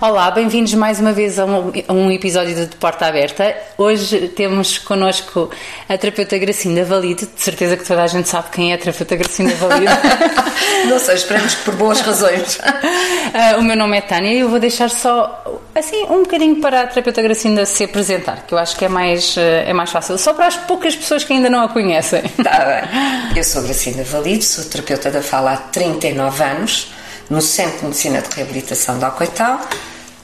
Olá, bem-vindos mais uma vez a um, a um, episódio de Porta Aberta. Hoje temos connosco a terapeuta Gracinda Valido. De certeza que toda a gente sabe quem é a terapeuta Gracinda Valido. Não sei, esperamos que por boas razões. uh, o meu nome é Tânia e eu vou deixar só, assim, um bocadinho para a terapeuta Gracinda se apresentar, que eu acho que é mais, uh, é mais fácil. Só para as poucas pessoas que ainda não a conhecem. Está bem. Eu sou Gracinda Valido, sou terapeuta da fala há 39 anos no Centro de Medicina de Reabilitação de Alcoital.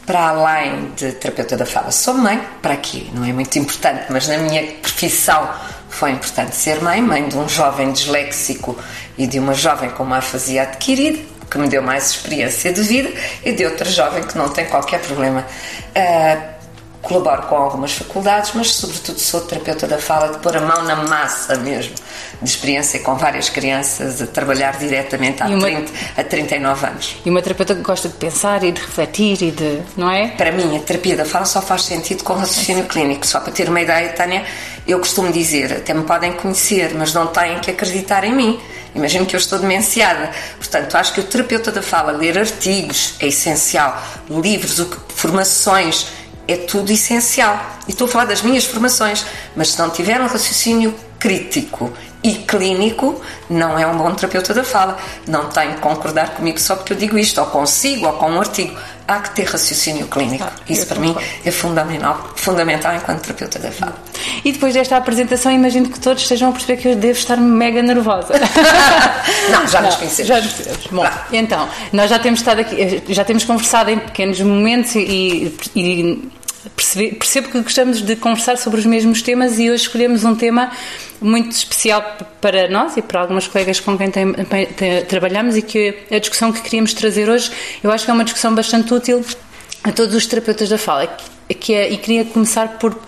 Para além de terapeuta da fala, sou mãe, para aqui não é muito importante, mas na minha profissão foi importante ser mãe, mãe de um jovem disléxico e de uma jovem com uma afasia adquirida, que me deu mais experiência de vida, e de outra jovem que não tem qualquer problema. Uh, colaboro com algumas faculdades, mas sobretudo sou terapeuta da fala, de pôr a mão na massa mesmo, de experiência com várias crianças, a trabalhar diretamente há, uma, 30, há 39 anos. E uma terapeuta que gosta de pensar e de refletir e de. não é? Para mim, a terapia da fala só faz sentido com raciocínio clínico. Só para ter uma ideia, Tânia, eu costumo dizer, até me podem conhecer, mas não têm que acreditar em mim. Imagino que eu estou demenciada. Portanto, acho que o terapeuta da fala, ler artigos é essencial, livros, formações é tudo essencial. E estou a falar das minhas formações, mas se não tiver um raciocínio crítico e clínico, não é um bom terapeuta da fala. Não tem que concordar comigo só porque eu digo isto, ou consigo, ou com um artigo. Há que ter raciocínio clínico. Ah, Isso para mim é fundamental, fundamental enquanto terapeuta da fala. E depois desta apresentação, imagino que todos estejam a perceber que eu devo estar mega nervosa. não, já nos conhecemos. Já nos conhecemos. Bom, então, nós já temos estado aqui, já temos conversado em pequenos momentos e, e percebo, que gostamos de conversar sobre os mesmos temas e hoje escolhemos um tema muito especial para nós e para algumas colegas com quem tem, tem, trabalhamos e que a discussão que queríamos trazer hoje eu acho que é uma discussão bastante útil a todos os terapeutas da fala que é, e queria começar por,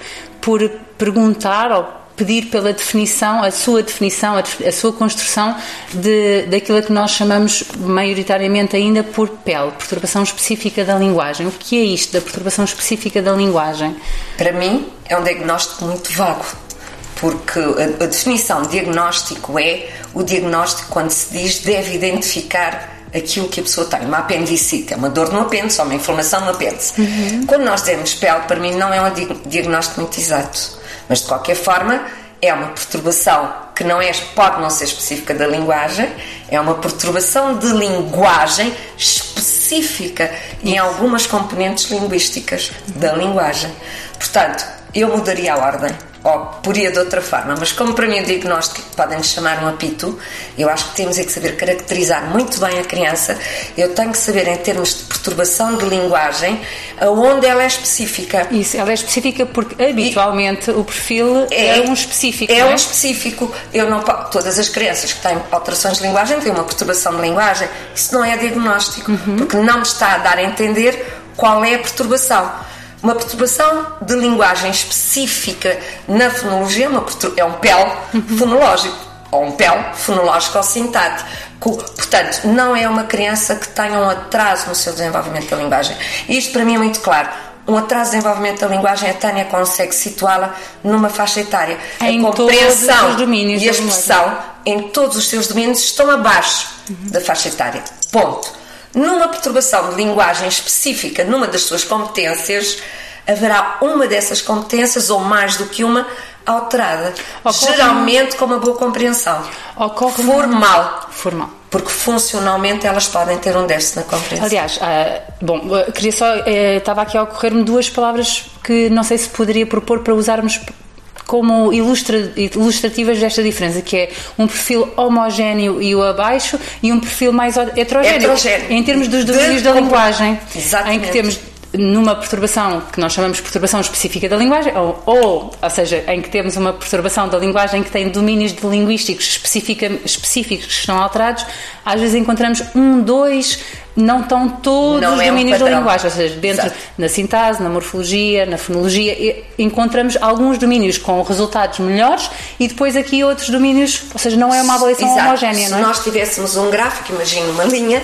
por perguntar ou pedir pela definição, a sua definição, a, sua construção de, daquilo que nós chamamos maioritariamente ainda por PEL, perturbação específica da linguagem. O que é isto da perturbação específica da linguagem? Para mim é um diagnóstico muito vago, porque a, a definição de diagnóstico é o diagnóstico quando se diz deve identificar aquilo que a pessoa tem. Uma apendicite é uma dor no apêndice ou uma inflamação no apêndice. Uhum. Quando nós dizemos pele, para mim não é um diagnóstico muito exato. Mas de qualquer forma, é uma perturbação que não é, pode não ser específica da linguagem, é uma perturbação de linguagem específica em algumas componentes linguísticas da linguagem. Portanto, eu mudaria a ordem ou poria de outra forma, mas como para mim o diagnóstico podem chamar um apito, eu acho que temos é que saber caracterizar muito bem a criança. Eu tenho que saber, em termos de perturbação de linguagem, aonde ela é específica. Isso, ela é específica porque habitualmente e o perfil é, é, um específico. É, é um específico. Eu não todas as crianças que têm alterações de linguagem têm uma perturbação de linguagem. Isso não é diagnóstico, uhum. porque não está a dar a entender qual é a perturbação. Uma perturbação de linguagem específica na fonologia é um PEL fonológico, ou um PEL fonológico ou sintático. Portanto, não é uma criança que tenha um atraso no seu desenvolvimento da linguagem. Isto para mim é muito claro. Um atraso de desenvolvimento da linguagem, a Tânia consegue situá-la numa faixa etária. Em a compreensão e a expressão em todos os seus domínios estão abaixo uhum. da faixa etária. Ponto numa perturbação de linguagem específica numa das suas competências, haverá uma dessas competências ou mais do que uma alterada, Ocorre geralmente com uma boa compreensão. Ocorre formal. Formal. Porque funcionalmente elas podem ter um déficit na compreensão. Aliás, uh, bom, queria só, uh, estava aqui a ocorrer-me duas palavras que não sei se poderia propor para usarmos como ilustra, ilustrativas desta diferença, que é um perfil homogéneo e o abaixo e um perfil mais heterogéneo, heterogéneo. em termos dos domínios da linguagem, Exatamente. em que temos numa perturbação que nós chamamos de perturbação específica da linguagem, ou, ou, ou seja, em que temos uma perturbação da linguagem que tem domínios de linguísticos específicos que estão alterados, às vezes encontramos um, dois não estão todos não os é domínios um da linguagem, ou seja, dentro Exato. na sintase, na morfologia, na fonologia, encontramos alguns domínios com resultados melhores e depois aqui outros domínios, ou seja, não é uma avaliação Exato. homogénea, não é? Se nós tivéssemos um gráfico, imagino uma linha.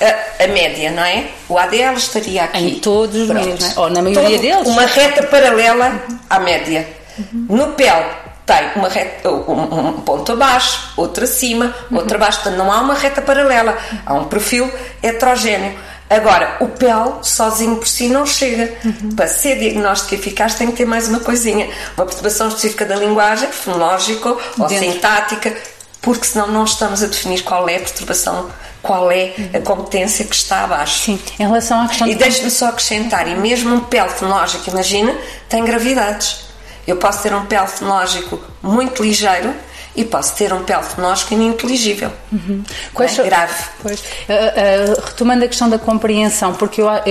A, a, média, não é? O ADL estaria aqui. Em todos os domínios, não é? ou na maioria Todo, deles. Uma reta paralela à média. Uhum. No PEL, tem uma reta, um, ponto abaixo, outro acima, uhum. outro abaixo. Portanto, não há uma reta paralela, há um perfil heterogéneo. Agora, o PEL sozinho por si não chega. Uhum. Para ser diagnóstico eficaz tem que ter mais uma coisinha. Uma perturbação específica da linguagem, fonológica ou sintática, porque senão não estamos a definir qual é a perturbação, qual é a competência que está abaixo. Sim, em relação à questão... E de... deixe-me só acrescentar, e mesmo um PEL fonológico, imagina, tem gravidades. Eu posso ter um PEL fonológico muito ligeiro, e posso ter um pele fenótipo ininteligível. Uhum. Quais, é grave. Pois, uh, uh, retomando a questão da compreensão, porque eu, a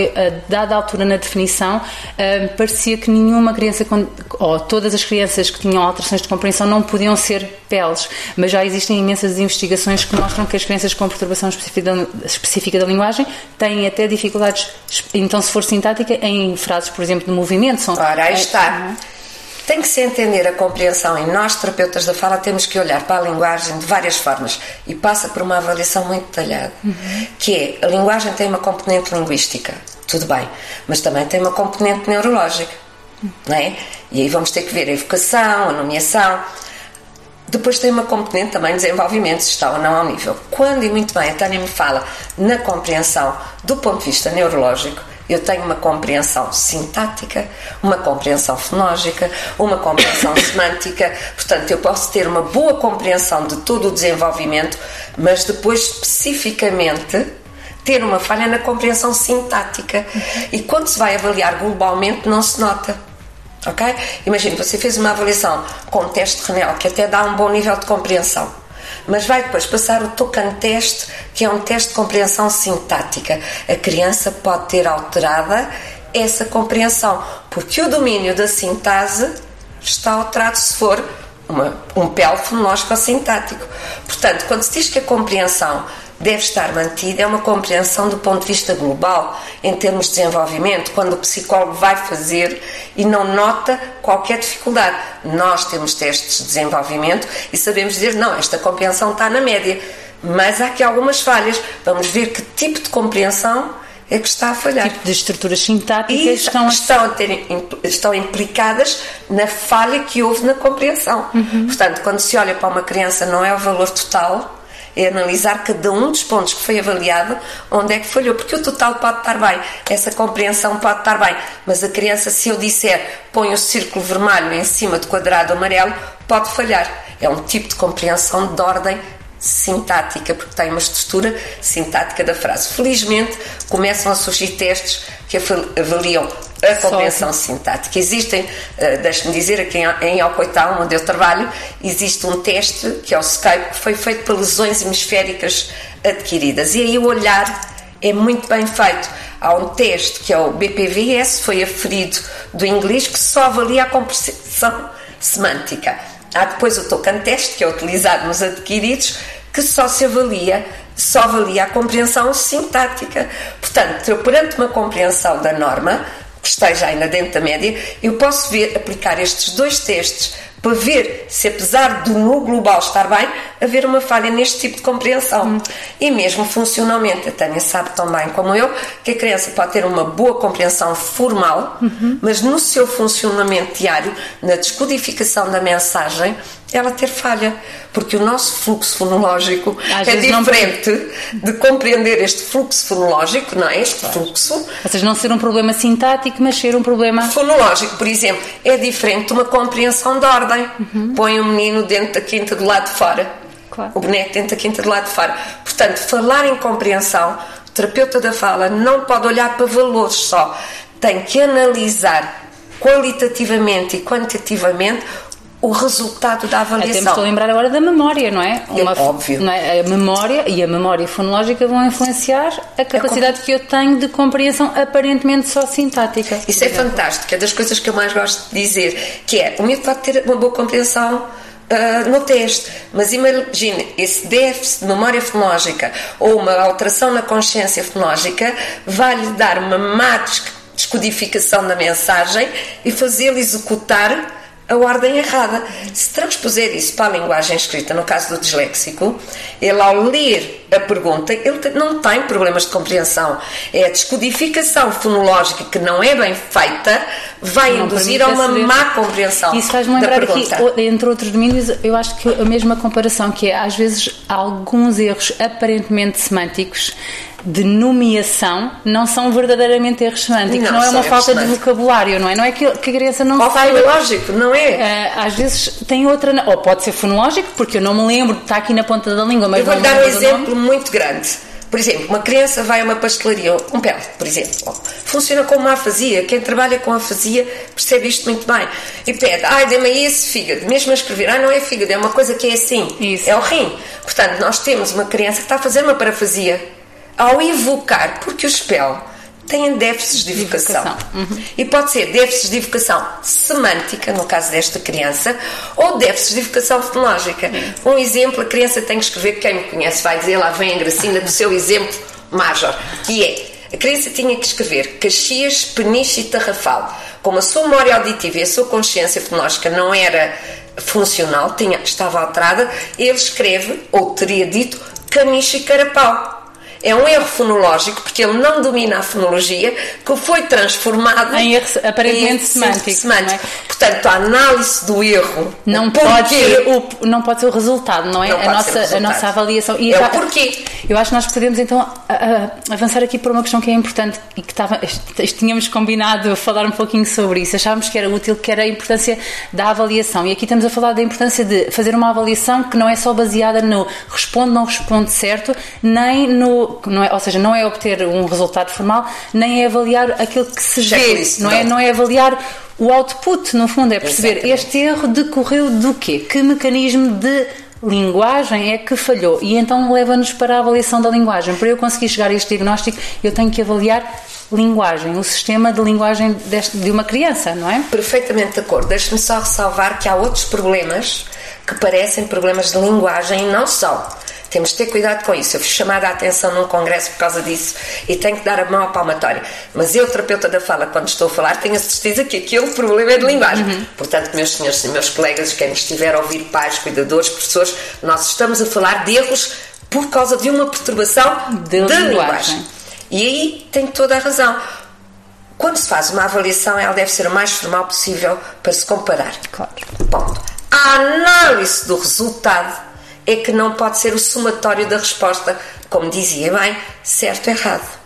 dada altura na definição, uh, parecia que nenhuma criança, ou todas as crianças que tinham alterações de compreensão não podiam ser peles, mas já existem imensas investigações que mostram que as crianças com perturbação específica da, específica da linguagem têm até dificuldades, então se for sintática, em frases, por exemplo, de movimento. São, Ora, aí está. Tem que se entender a compreensão e nós, terapeutas da fala, temos que olhar para a linguagem de várias formas e passa por uma avaliação muito detalhada, uhum. que é, a linguagem tem uma componente linguística, tudo bem, mas também tem uma componente neurológica, uhum. não é? E aí vamos ter que ver a evocação, a nomeação, depois tem uma componente também de desenvolvimento, se está ou não ao nível. Quando, e muito bem, a Tânia me fala na compreensão do ponto de vista neurológico, eu tenho uma compreensão sintática, uma compreensão fonológica, uma compreensão semântica. Portanto, eu posso ter uma boa compreensão de todo o desenvolvimento, mas depois especificamente ter uma falha na compreensão sintática. E quando se vai avaliar globalmente, não se nota. Ok? Imagine, você fez uma avaliação com um teste de Renel que até dá um bom nível de compreensão mas vai depois passar o tocan teste, que é um teste de compreensão sintática. A criança pode ter alterada essa compreensão, porque o domínio da sintase está alterado se for uma, um PEL fonológico sintático. Portanto, quando se diz que a compreensão deve estar mantida é uma compreensão do ponto de vista global, em termos de desenvolvimento, quando o psicólogo vai fazer e não nota qualquer dificuldade. Nós temos testes de desenvolvimento e sabemos dizer, não, esta compreensão está na média, mas há aqui algumas falhas. Vamos ver que tipo de compreensão é que está a falhar. Tipo de estruturas sintáticas e estão, estão, a ter, estão implicadas na falha que houve na compreensão. Uhum. Portanto, quando se olha para uma criança, não é o valor total, é analisar cada um dos pontos que foi avaliado, onde é que falhou, porque o total pode estar bem, essa compreensão pode estar bem, mas a criança, se eu disser põe o círculo vermelho em cima do quadrado amarelo, pode falhar. É um tipo de compreensão de ordem sintática, porque tem uma estrutura sintática da frase. Felizmente, começam a surgir testes que avaliam a compreensão sintática. Existem, uh, deixe-me dizer, aqui em Alcoital, onde eu trabalho, existe um teste, que é o Skype, que foi feito para lesões hemisféricas adquiridas. E aí o olhar é muito bem feito. Há um teste que é o BPVS, foi aferido do inglês, que só avalia a compreensão semântica. Há depois o token test, que é utilizado nos adquiridos, que só se avalia, só avalia a compreensão sintática. Portanto, eu perante uma compreensão da norma, que esteja ainda dentro da média, eu posso ver, aplicar estes dois testes para ver se, apesar do no global estar bem, haver uma falha neste tipo de compreensão. Hum. E mesmo funcionalmente, a Tânia sabe tão bem como eu que a criança pode ter uma boa compreensão formal, uhum. mas no seu funcionamento diário, na descodificação da mensagem, ela ter falha, porque o nosso fluxo fonológico Às é diferente não... de compreender este fluxo fonológico, não é? Este claro. fluxo. Ou seja, não ser um problema sintático, mas ser um problema. Fonológico, por exemplo, é diferente de uma compreensão de ordem. Uhum. Põe o um menino dentro da quinta do lado de fora, claro. o boneco dentro da quinta do lado de fora. Portanto, falar em compreensão, o terapeuta da fala não pode olhar para valores só, tem que analisar qualitativamente e quantitativamente o resultado da avaliação. Estou a lembrar agora da memória, não é? Uma, é óbvio. Não é? A memória e a memória fonológica vão influenciar a capacidade é que eu tenho de compreensão aparentemente só sintática. Isso é fantástico, é das coisas que eu mais gosto de dizer, que é, o miúdo pode ter uma boa compreensão Uh, no teste. Mas imagine, esse déficit de memória fonológica ou uma alteração na consciência fonológica vai-lhe dar uma má descodificação da mensagem e fazê-lo executar a ordem errada. Se transpuser isso para a linguagem escrita, no caso do disléxico, ele ao ler a pergunta, ele não tem problemas de compreensão. É a descodificação fonológica que não é bem feita, vai não induzir a uma má compreensão. Isso faz-me lembrar aqui, entre outros domínios, eu acho que a mesma comparação, que é às vezes alguns erros aparentemente semânticos de nomeação não são verdadeiramente erros semânticos. Não, Não, é uma falta de vocabulário, não é? Não é que, que a criança não Ou saiba. fonológico, não é? Ah, às vezes tem outra, ou pode ser fonológico, porque eu não me lembro, está aqui na ponta da língua, mas Eu vou dar um do nome. exemplo muito grande. Por exemplo, uma criança vai a uma pastelaria, um pele, por exemplo, funciona como uma afasia. Quem trabalha com afasia percebe isto muito bem. E pede, ai, dê-me esse fígado. Mesmo a escrever, ai, não é fígado, é uma coisa que é assim. Isso. É o rim. Portanto, nós temos uma criança que está a fazer uma parafasia ao evocar, porque o espelho tem déficits de evocação. Evocação. E pode ser déficits de evocação semântica, no caso desta criança, ou déficits de evocação fonológica. Um exemplo, a criança tem que escrever, quem me conhece vai dizer, lá vem a Gracinda do seu exemplo major, que é, a criança tinha que escrever Caxias, Peniche e Tarrafal. Como a sua memória auditiva e a sua consciência fonológica não era funcional, tinha, estava alterada, ele escreve, ou teria dito, Caniche e Carapau. É um erro fonológico porque ele não domina a fonologia que foi transformado Em erro aparentemente em semântico, não é? Portanto, a análise do erro Não pode, ser o, não pode ser o resultado, não é? Não a, nossa, a nossa avaliação. É o porquê. Eu acho que nós podemos então a- a- avançar aqui por uma questão que é importante e que estava, est- est- tínhamos combinado falar um pouquinho sobre isso. Achávamos que era útil, que era a importância da avaliação. E aqui estamos a falar da importância de fazer uma avaliação que não é só baseada no responde, não responde certo, nem no. Não é, ou seja, não é obter um resultado formal, nem é avaliar aquilo que se vê. Checklist, Não é, não. não é avaliar o output, no fundo, é perceber Exatamente. este erro decorreu do quê? Que mecanismo de linguagem é que falhou? E então leva-nos para a avaliação da linguagem. Para eu conseguir chegar a este diagnóstico, eu tenho que avaliar linguagem, o sistema de linguagem deste- de uma criança, não é? Perfeitamente de acordo. Deixe-me só ressalvar que há outros problemas que parecem problemas de linguagem e não são. Temos de ter cuidado com isso. Eu fui chamada a atenção num congresso por causa disso e tenho que dar a mão à palmatória. Mas eu, terapeuta da fala, quando estou a falar, tenho a certeza que aquele problema é de linguagem. Portanto, meus senhores e meus colegas, quem estiver a ouvir, pais, cuidadores, professores, nós estamos a falar de erros por causa de uma perturbação De de, linguagem. linguagem. E aí tem toda a razão. Quando se faz uma avaliação, ela deve ser o mais formal possível para se comparar. Claro. Ponto. A análise do resultado é que não pode ser o somatório da resposta, como dizia bem, certo ou errado.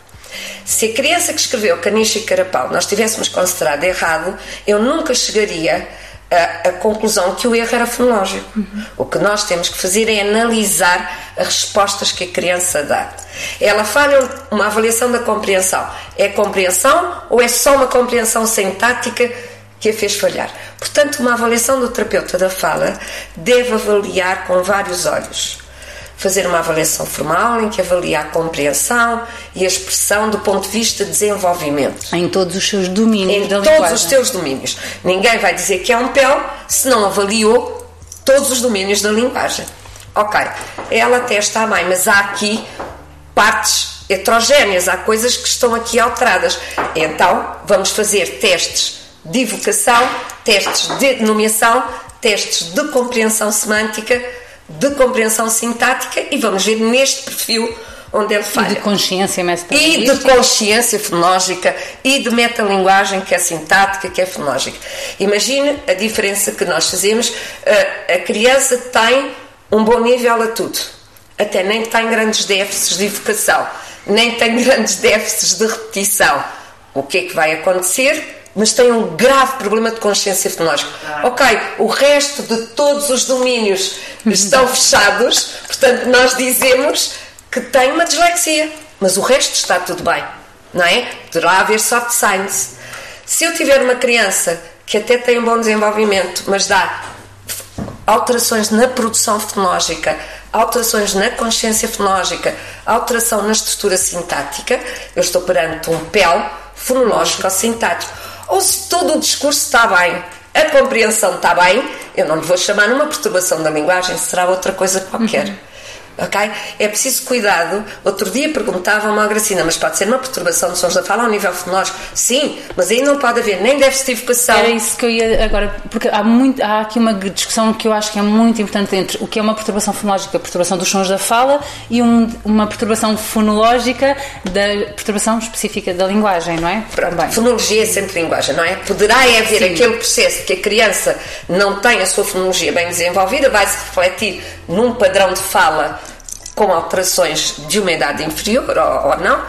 Se a criança que escreveu Caniche e Carapau nós tivéssemos considerado errado, eu nunca chegaria à, à conclusão que o erro era fonológico. O que nós temos que fazer é analisar as respostas que a criança dá. Ela falha uma avaliação da compreensão. É compreensão ou é só uma compreensão sintática que a fez falhar. Portanto, uma avaliação do terapeuta da fala deve avaliar com vários olhos. Fazer uma avaliação formal em que avalia a compreensão e a expressão do ponto de vista de desenvolvimento. Em todos os seus domínios Em todos linguagem. os teus domínios. Ninguém vai dizer que é um PEL se não avaliou todos os domínios da linguagem. Ok, ela até está bem, mas há aqui partes heterogéneas, há coisas que estão aqui alteradas. Então, vamos fazer testes de evocação, testes de nomeação, testes de compreensão semântica, de compreensão sintática e vamos ver neste perfil onde ele E falha. de consciência E metodológica. de consciência fonológica e de metalinguagem que é sintática, que é fonológica. Imagine a diferença que nós fazemos. A, a criança tem um bom nível a tudo. Até nem tem grandes déficits de evocação, nem tem grandes déficits de repetição. O que é que vai acontecer? Mas tem um grave problema de consciência fonológica. Ok, o resto de todos os domínios estão fechados, portanto, nós dizemos que tem uma dislexia, mas o resto está tudo bem, não é? Poderá haver soft science. Se eu tiver uma criança que até tem um bom desenvolvimento, mas dá alterações na produção fonológica, alterações na consciência fonológica, alteração na estrutura sintática, eu estou perante um PEL fonológico ou sintático. Ou se todo o discurso está bem, a compreensão está bem, eu não lhe vou chamar uma perturbação da linguagem, será outra coisa qualquer. Ok? É preciso cuidado. Outro dia perguntavam-me à Gracina, mas pode ser uma perturbação de sons da fala ao nível fonológico? Sim, mas aí não pode haver nem déficit de evocação. Era isso que eu ia agora, porque há, muito, há aqui uma discussão que eu acho que é muito importante entre o que é uma perturbação fonológica, a perturbação dos sons da fala, e um- uma perturbação fonológica da perturbação específica da linguagem, não é? Pronto, Também. fonologia é sempre linguagem, não é? Poderá haver Sim. aquele processo que a criança não tem a sua fonologia bem desenvolvida, vai se refletir num padrão de fala com alterações de uma idade inferior ou, ou não,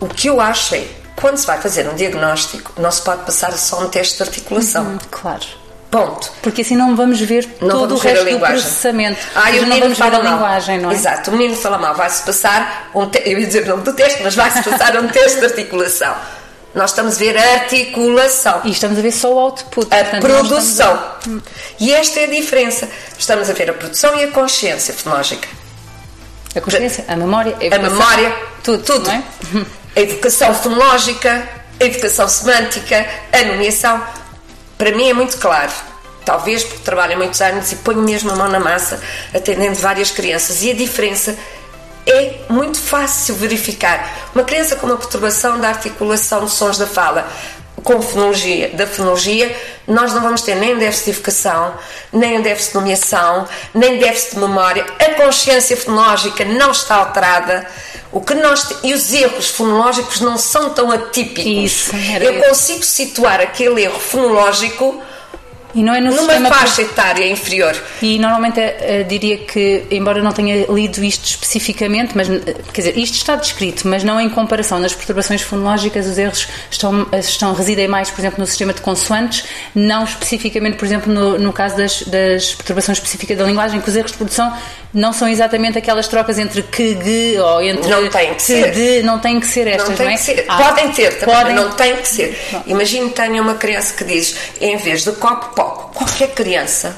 o que eu acho é, quando se vai fazer um diagnóstico, não se pode passar só um teste de articulação. Uhum, claro. Ponto. Porque assim não vamos ver não todo vamos o resto do processamento. Ah, o não vamos ver a mal. linguagem, não é? Exato, o menino fala mal, vai-se passar um te... eu ia dizer o nome do teste, mas vai-se passar um teste de articulação. Nós estamos a ver a articulação. E estamos a ver só o output. A portanto, produção. A... E esta é a diferença. Estamos a ver a produção e a consciência fonológica. A consciência, a memória, a, a memória, tudo, tudo. É? A educação fonológica, a educação semântica, a nomeação. Para mim é muito claro. Talvez porque trabalho há muitos anos e ponho mesmo a mão na massa, atendendo várias crianças. E a diferença é muito fácil verificar. Uma criança com uma perturbação da articulação de sons da fala, com fonologia, da fonologia, nós não vamos ter nem déficit de evocação, nem déficit de nomeação, nem déficit de memória. A consciência fonológica não está alterada. O que nós e os erros fonológicos não são tão atípicos. Isso, Eu consigo situar aquele erro fonológico e não é no Numa faixa etária inferior. E normalmente uh, diria que, embora não tenha lido isto especificamente, mas uh, quer dizer, isto está descrito, mas não em comparação. Nas perturbações fonológicas, os erros estão, estão residem mais, por exemplo, no sistema de consoantes, não especificamente, por exemplo, no, no caso das, das perturbações específicas da linguagem, que os erros de produção não são exatamente aquelas trocas entre que, ge ou entre não tem que, que ser. de, não tem que ser estas, não, não é? Que ser. Ah, podem ter também, podem... não tem que ser. Imagine que tenha uma criança que diz, em vez de copo, poco. Qualquer criança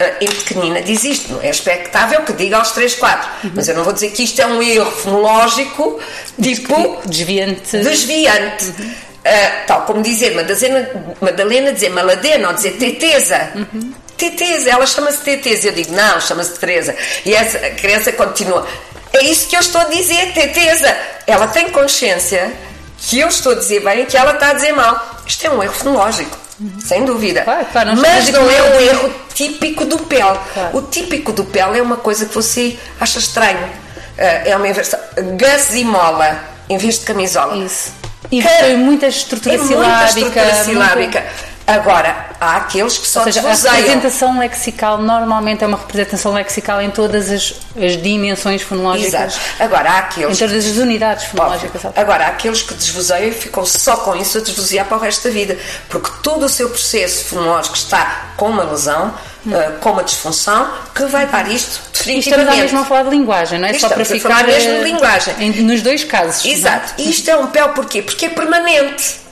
uh, em pequenina diz isto. Não é expectável que diga aos 3, 4. Uhum. Mas eu não vou dizer que isto é um erro fonológico tipo desviante. Desviante. Uhum. Uh, tal como dizer Madalena, Madalena dizer maladena ou dizer teteza. Uhum. Teteza, ela chama-se Teteza. Eu digo, não, chama-se Teresa. E essa a criança continua. É isso que eu estou a dizer, Teteza. Ela tem consciência que eu estou a dizer bem e que ela está a dizer mal. Isto é um erro fonológico. Sem dúvida. Claro, claro, não Mas não é um erro típico do PEL. Claro. O típico do PEL é uma coisa que você acha estranho. Eh, é uma inversão. Gasimola em vez de camisola. Isso. E tem muita estrutura é silábica. Muita estrutura silábica. Muito... Agora, há aqueles que só Ou seja, a representação lexical normalmente é uma representação lexical em todas as, as dimensões fonológicas. Exato. Agora, há aqueles... Em todas as unidades fonológicas. Óbvio. Agora, há aqueles que desvoseiam e ficam só com isso a desvosear para o resto da vida. Porque todo o seu processo fonológico está com uma lesão, hum. uh, com uma disfunção, que vai dar isto definitivamente. estamos mesmo a falar de linguagem, não é? Estamos só para ficar... a mesmo de linguagem. Em, nos dois casos. Exato. E isto é um pé porquê? Porque é permanente.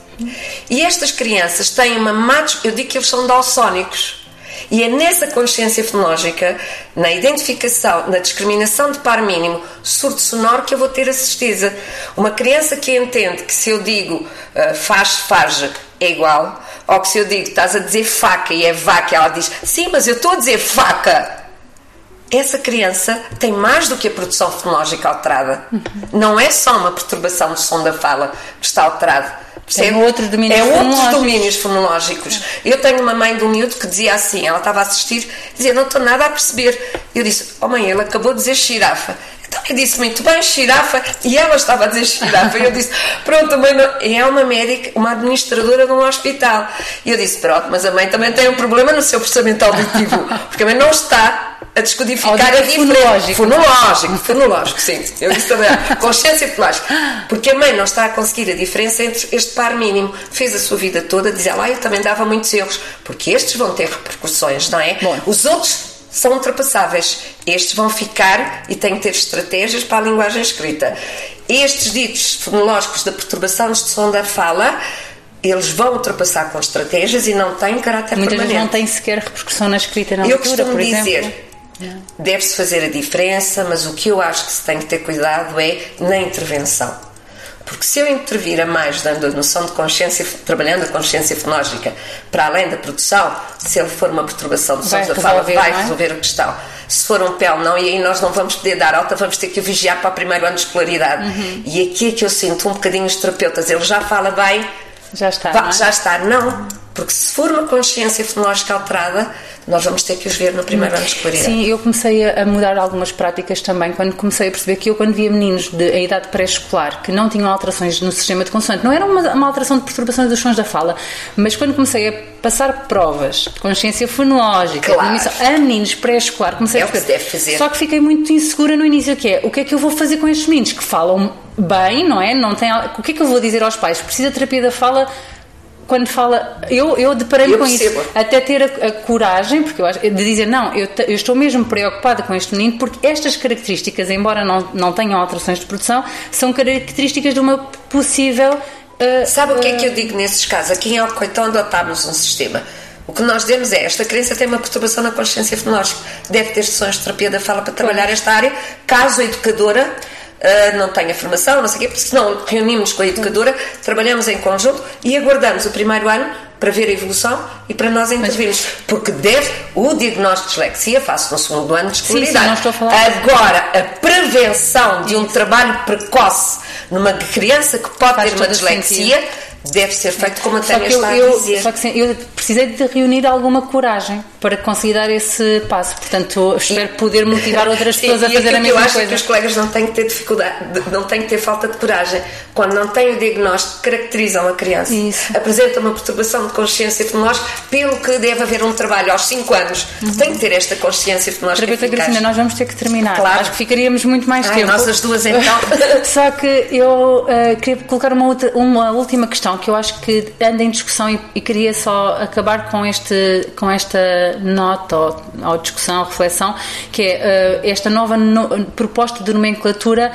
E estas crianças têm uma má. Eu digo que eles são dalsónicos. E é nessa consciência fonológica, na identificação, na discriminação de par mínimo surdo sonoro que eu vou ter a certeza. Uma criança que entende que se eu digo uh, faz, faz é igual, ou que se eu digo estás a dizer faca e é vaca, ela diz sim, mas eu estou a dizer faca. Essa criança tem mais do que a produção fonológica alterada. Uhum. Não é só uma perturbação do som da fala que está alterado tem outros domínios é outros domínios fonológicos. Eu tenho uma mãe de um miúdo que dizia assim, ela estava a assistir, dizia, não estou nada a perceber. Eu disse, oh mãe, ele acabou de dizer girafa. Então eu disse muito bem, girafa, e ela estava a dizer girafa. E eu disse, pronto, mãe, é uma médica, uma administradora de um hospital. E eu disse, pronto, mas a mãe também tem um problema no seu processamento auditivo, porque a mãe não está a descodificar a fonológico. Fonológico, fonológico, sim. Eu disse também, consciência fonológica. Porque a mãe não está a conseguir a diferença entre este par mínimo. Fez a sua vida toda, diz ela, ah, eu também dava muitos erros, porque estes vão ter repercussões, não é? Bom. Os outros são ultrapassáveis. Estes vão ficar e têm que ter estratégias para a linguagem escrita. Estes ditos fonológicos da perturbação de som da fala eles vão ultrapassar com estratégias e não têm caráter Muitas permanente. vezes não têm sequer repercussão na escrita na eu leitura, por dizer, exemplo. Deve-se fazer a diferença, mas o que eu acho que se tem que ter cuidado é na intervenção. Porque se eu intervir a mais, dando a noção de consciência, trabalhando a consciência fonológica para além da produção, se ele for uma perturbação de sons da fala, vai é? resolver a questão. Se for um PEL, não, e aí nós não vamos poder dar alta, vamos ter que o vigiar para o primeiro ano de escolaridade. Uhum. E aqui é que eu sinto um bocadinho os terapeutas, ele já fala bem, já está. é? Já está, não Porque se for uma consciência fonológica alterada, nós vamos ter que os ver no primeiro ano de escolaridade. Sim, eu comecei a mudar algumas práticas também, quando comecei a perceber que eu, quando via meninos de a idade pré-escolar que não tinham alterações no sistema de consoante, não era uma, uma alteração de perturbações dos sons da fala, mas quando comecei a passar provas de consciência fonológica, Claro. a meninos pré-escolar, comecei É a que perceber. fazer. Só que fiquei muito insegura no início, que é, o que é que eu vou fazer com estes meninos que falam bem, não é? Não tem, o que é que eu vou dizer aos pais? Precisa de terapia da fala quando fala, eu, eu deparei-me com isso, percebo. até ter a, a coragem, porque eu acho, de dizer, não, eu, te- eu estou mesmo preocupada com este menino, porque estas características, embora não, não tenham alterações de produção, são características de uma possível. ah, Sabe o que é que eu digo nesses casos? Aqui em Alcoitão adotámos um sistema. O que nós demos é, esta criança tem uma perturbação na consciência fonológica, deve ter sessões de terapia da fala para trabalhar esta área, caso a educadora ah, não tenha formação, não sei o quê, porque senão reunimos com a educadora, trabalhamos em conjunto e aguardamos o primeiro ano para ver a evolução e para nós intervirmos. Porque deve, o diagnóstico de dislexia faz-se no segundo ano de Sim, sim, escolaridade. não estou a falar- Agora, a prevenção de um trabalho precoce numa criança que pode Faz ter uma dislexia deve ser feito como a Tânia que, eu, está a dizer. só que sim, eu precisei de reunir alguma coragem para conseguir dar esse passo. Portanto, espero poder motivar outras Sim, pessoas a e fazer a aquilo que mesma eu acho coisa. que os colegas não têm que ter dificuldade, de- não têm que ter falta de coragem. Quando não têm o diagnóstico, caracterizam a criança. Isso. Apresentam uma perturbação de consciência fonológica, pelo que deve haver um trabalho aos 5 anos. Tem que ter esta consciência fonológica Terapeuta eficaz. Cristina, nós vamos ter que terminar. Claro. Acho que ficaríamos muito mais Ai, tempo. nós as duas, então. Só que eu eh, queria colocar uma, outra- uma última questão que eu acho que anda em discussão e, e queria só acabar com, este, com esta nota ou, ou discussão ou reflexão, que é eh, esta nova no- proposta de nomenclatura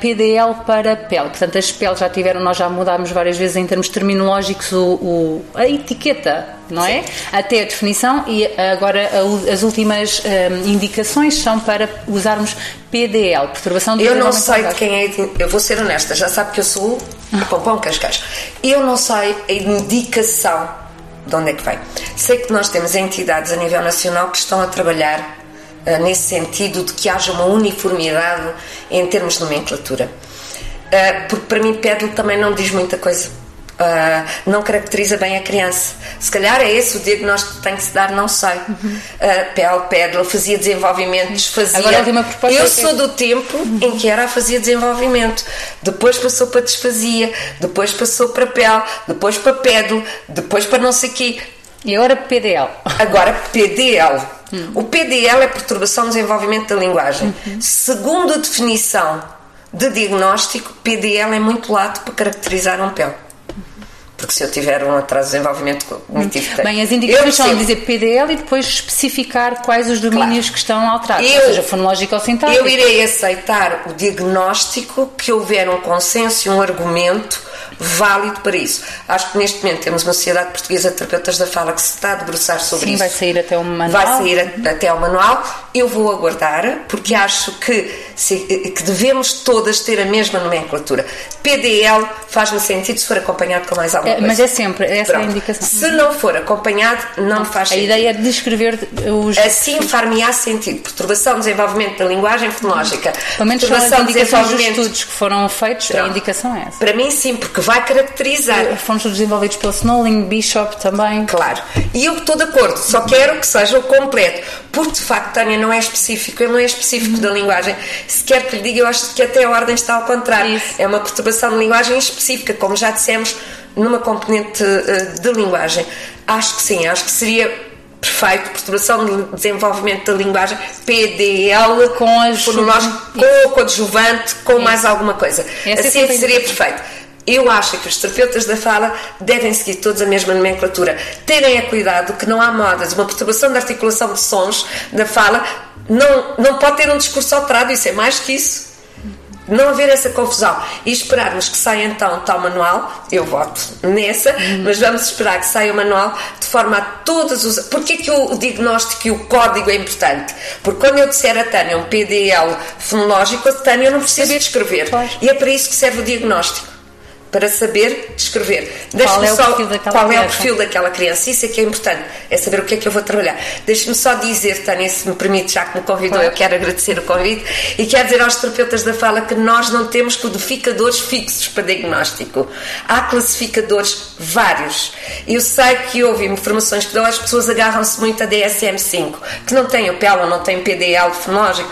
PDL para PEL. Portanto, as PEL já tiveram, nós já mudámos várias vezes em termos terminológicos o, o- a etiqueta, não é? Até a definição e agora a u- as últimas eh, indicações são para usarmos PDL, perturbação do Eu não sei de quem é. Eu vou ser honesta, já sabe que eu sou pompom cascais. Eu não sei a indicação de onde é que vem. Sei que nós temos entidades a nível nacional que estão a trabalhar ah, nesse sentido de que haja uma uniformidade em termos de nomenclatura. Ah, porque para mim, PEDL também não diz muita coisa. Ah, não caracteriza bem a criança. Se calhar é esse o diagnóstico que tem que se dar, não sei. Uh, PEL, PEDL, fazia desenvolvimento, desfazia. Agora a última proposta Eu é- sou do tempo em que era a fazia desenvolvimento, depois passou para desfazia, depois passou para PEL, depois para PEDL, depois para não sei quê. E agora PDL. Agora, PDL. O PDL é perturbação do desenvolvimento da linguagem. Segundo a definição de diagnóstico, PDL é muito lato para caracterizar um PEL. Porque se eu tiver um atraso de desenvolvimento cognitivo... Bem, as indicações são dizer PDL e depois especificar quais os domínios Claro. que estão alterados, Eu- ou seja, fonológico ou sintático. Eu irei aceitar o diagnóstico que houver um consenso e um argumento válido para isso. Acho que neste momento temos uma Sociedade Portuguesa de Terapeutas da Fala que se está a debruçar sobre Sim, isso. vai sair até o manual. Vai sair a- até ao manual. Eu vou aguardar, porque acho que, que devemos todas ter a mesma nomenclatura. PDL faz-me sentido se for acompanhado com mais alguma É, coisa. mas é sempre, essa é a Pronto. indicação. Se não for acompanhado, não me faz A sentido. ideia é descrever os. Assim far-me-á sentido. Perturbação, desenvolvimento da linguagem fonológica. Pelo menos são as perturbação, indicações dos estudos que foram feitos, a Pronto. indicação é essa. Para mim, sim, porque vai caracterizar. Foram estudos desenvolvidos pelo Snowling, Bishop também. Claro. E eu estou de acordo, só quero que seja o completo. Porque, de facto, Tânia não é específico, ele não é específico da linguagem. Se quer que lhe diga, eu acho que até a ordem está ao contrário. Isso. É uma perturbação de linguagem específica, como já dissemos, numa componente eh, de linguagem. Acho que sim, acho que seria perfeito. Perturbação de desenvolvimento da linguagem, PDL, Com as- com o coadjuvante, com mais alguma coisa. Essa é assim a seria perfeito. Eu acho que os terapeutas da fala devem seguir todos a mesma nomenclatura. Terem a cuidado que não há modas. Uma perturbação da articulação de sons da fala não, não pode ter um discurso alterado. Isso é mais que isso. Não haver essa confusão e esperarmos que saia então tal manual, eu voto nessa, mas vamos esperar que saia o manual de forma a todos os. Porquê que o diagnóstico e o código é importante? Porque quando eu disser a Tânia um PDL fonológico, a Tânia eu não preciso de escrever. Claro. E é para isso que serve o diagnóstico para saber descrever. Qual é o perfil daquela qual criança? é o perfil daquela criança. Isso é que é importante, é saber o que é que eu vou trabalhar. Deixe-me só dizer, Tânia, se me permite, já que me convidou, Claro. eu quero agradecer o convite e quero dizer aos terapeutas da fala que nós não temos codificadores fixos para diagnóstico. Há classificadores vários. Eu sei que houve informações que dão, as pessoas agarram-se muito a DSM-5, que não tem o PEL ou não tem PDL fonológico.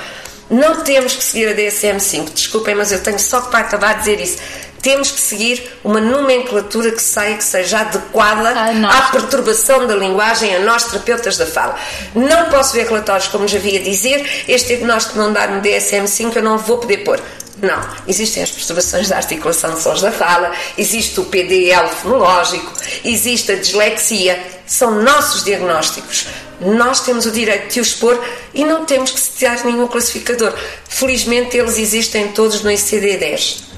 Não temos que seguir a DSM-5, desculpem, mas eu tenho só para acabar de dizer isso. Temos que seguir uma nomenclatura que saia que seja adequada à perturbação da linguagem a nós, terapeutas da fala. Não posso ver relatórios, como já havia dizer, este diagnóstico não dá no DSM-5, eu não vou poder pôr. Não, existem as perturbações da articulação de sons da fala, existe o PDL fonológico, existe a dislexia, são nossos diagnósticos. Nós temos o direito de os expor e não temos que citar nenhum classificador. Felizmente eles existem todos no ICD-10,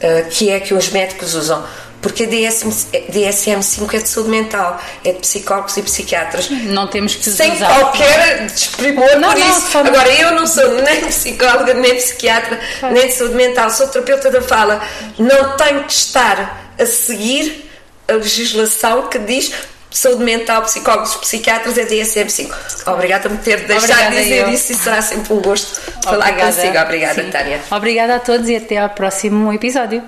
eh, que é que os médicos usam. Porque a DSM-5 é de saúde mental, é de psicólogos e psiquiatras. Não temos que Sem usar. qualquer desprimor Não, por não, isso. Agora, eu não sou nem psicóloga, nem psiquiatra, nem de saúde mental, sou terapeuta da fala. Não tenho que estar a seguir a legislação que diz saúde mental, psicólogos, psiquiatras é DSM-5. Obrigada por ter deixado Obrigada, dizer eu. isso e será sempre um gosto falar consigo. Obrigada, Sim. Tânia. Obrigada a todos e até ao próximo episódio.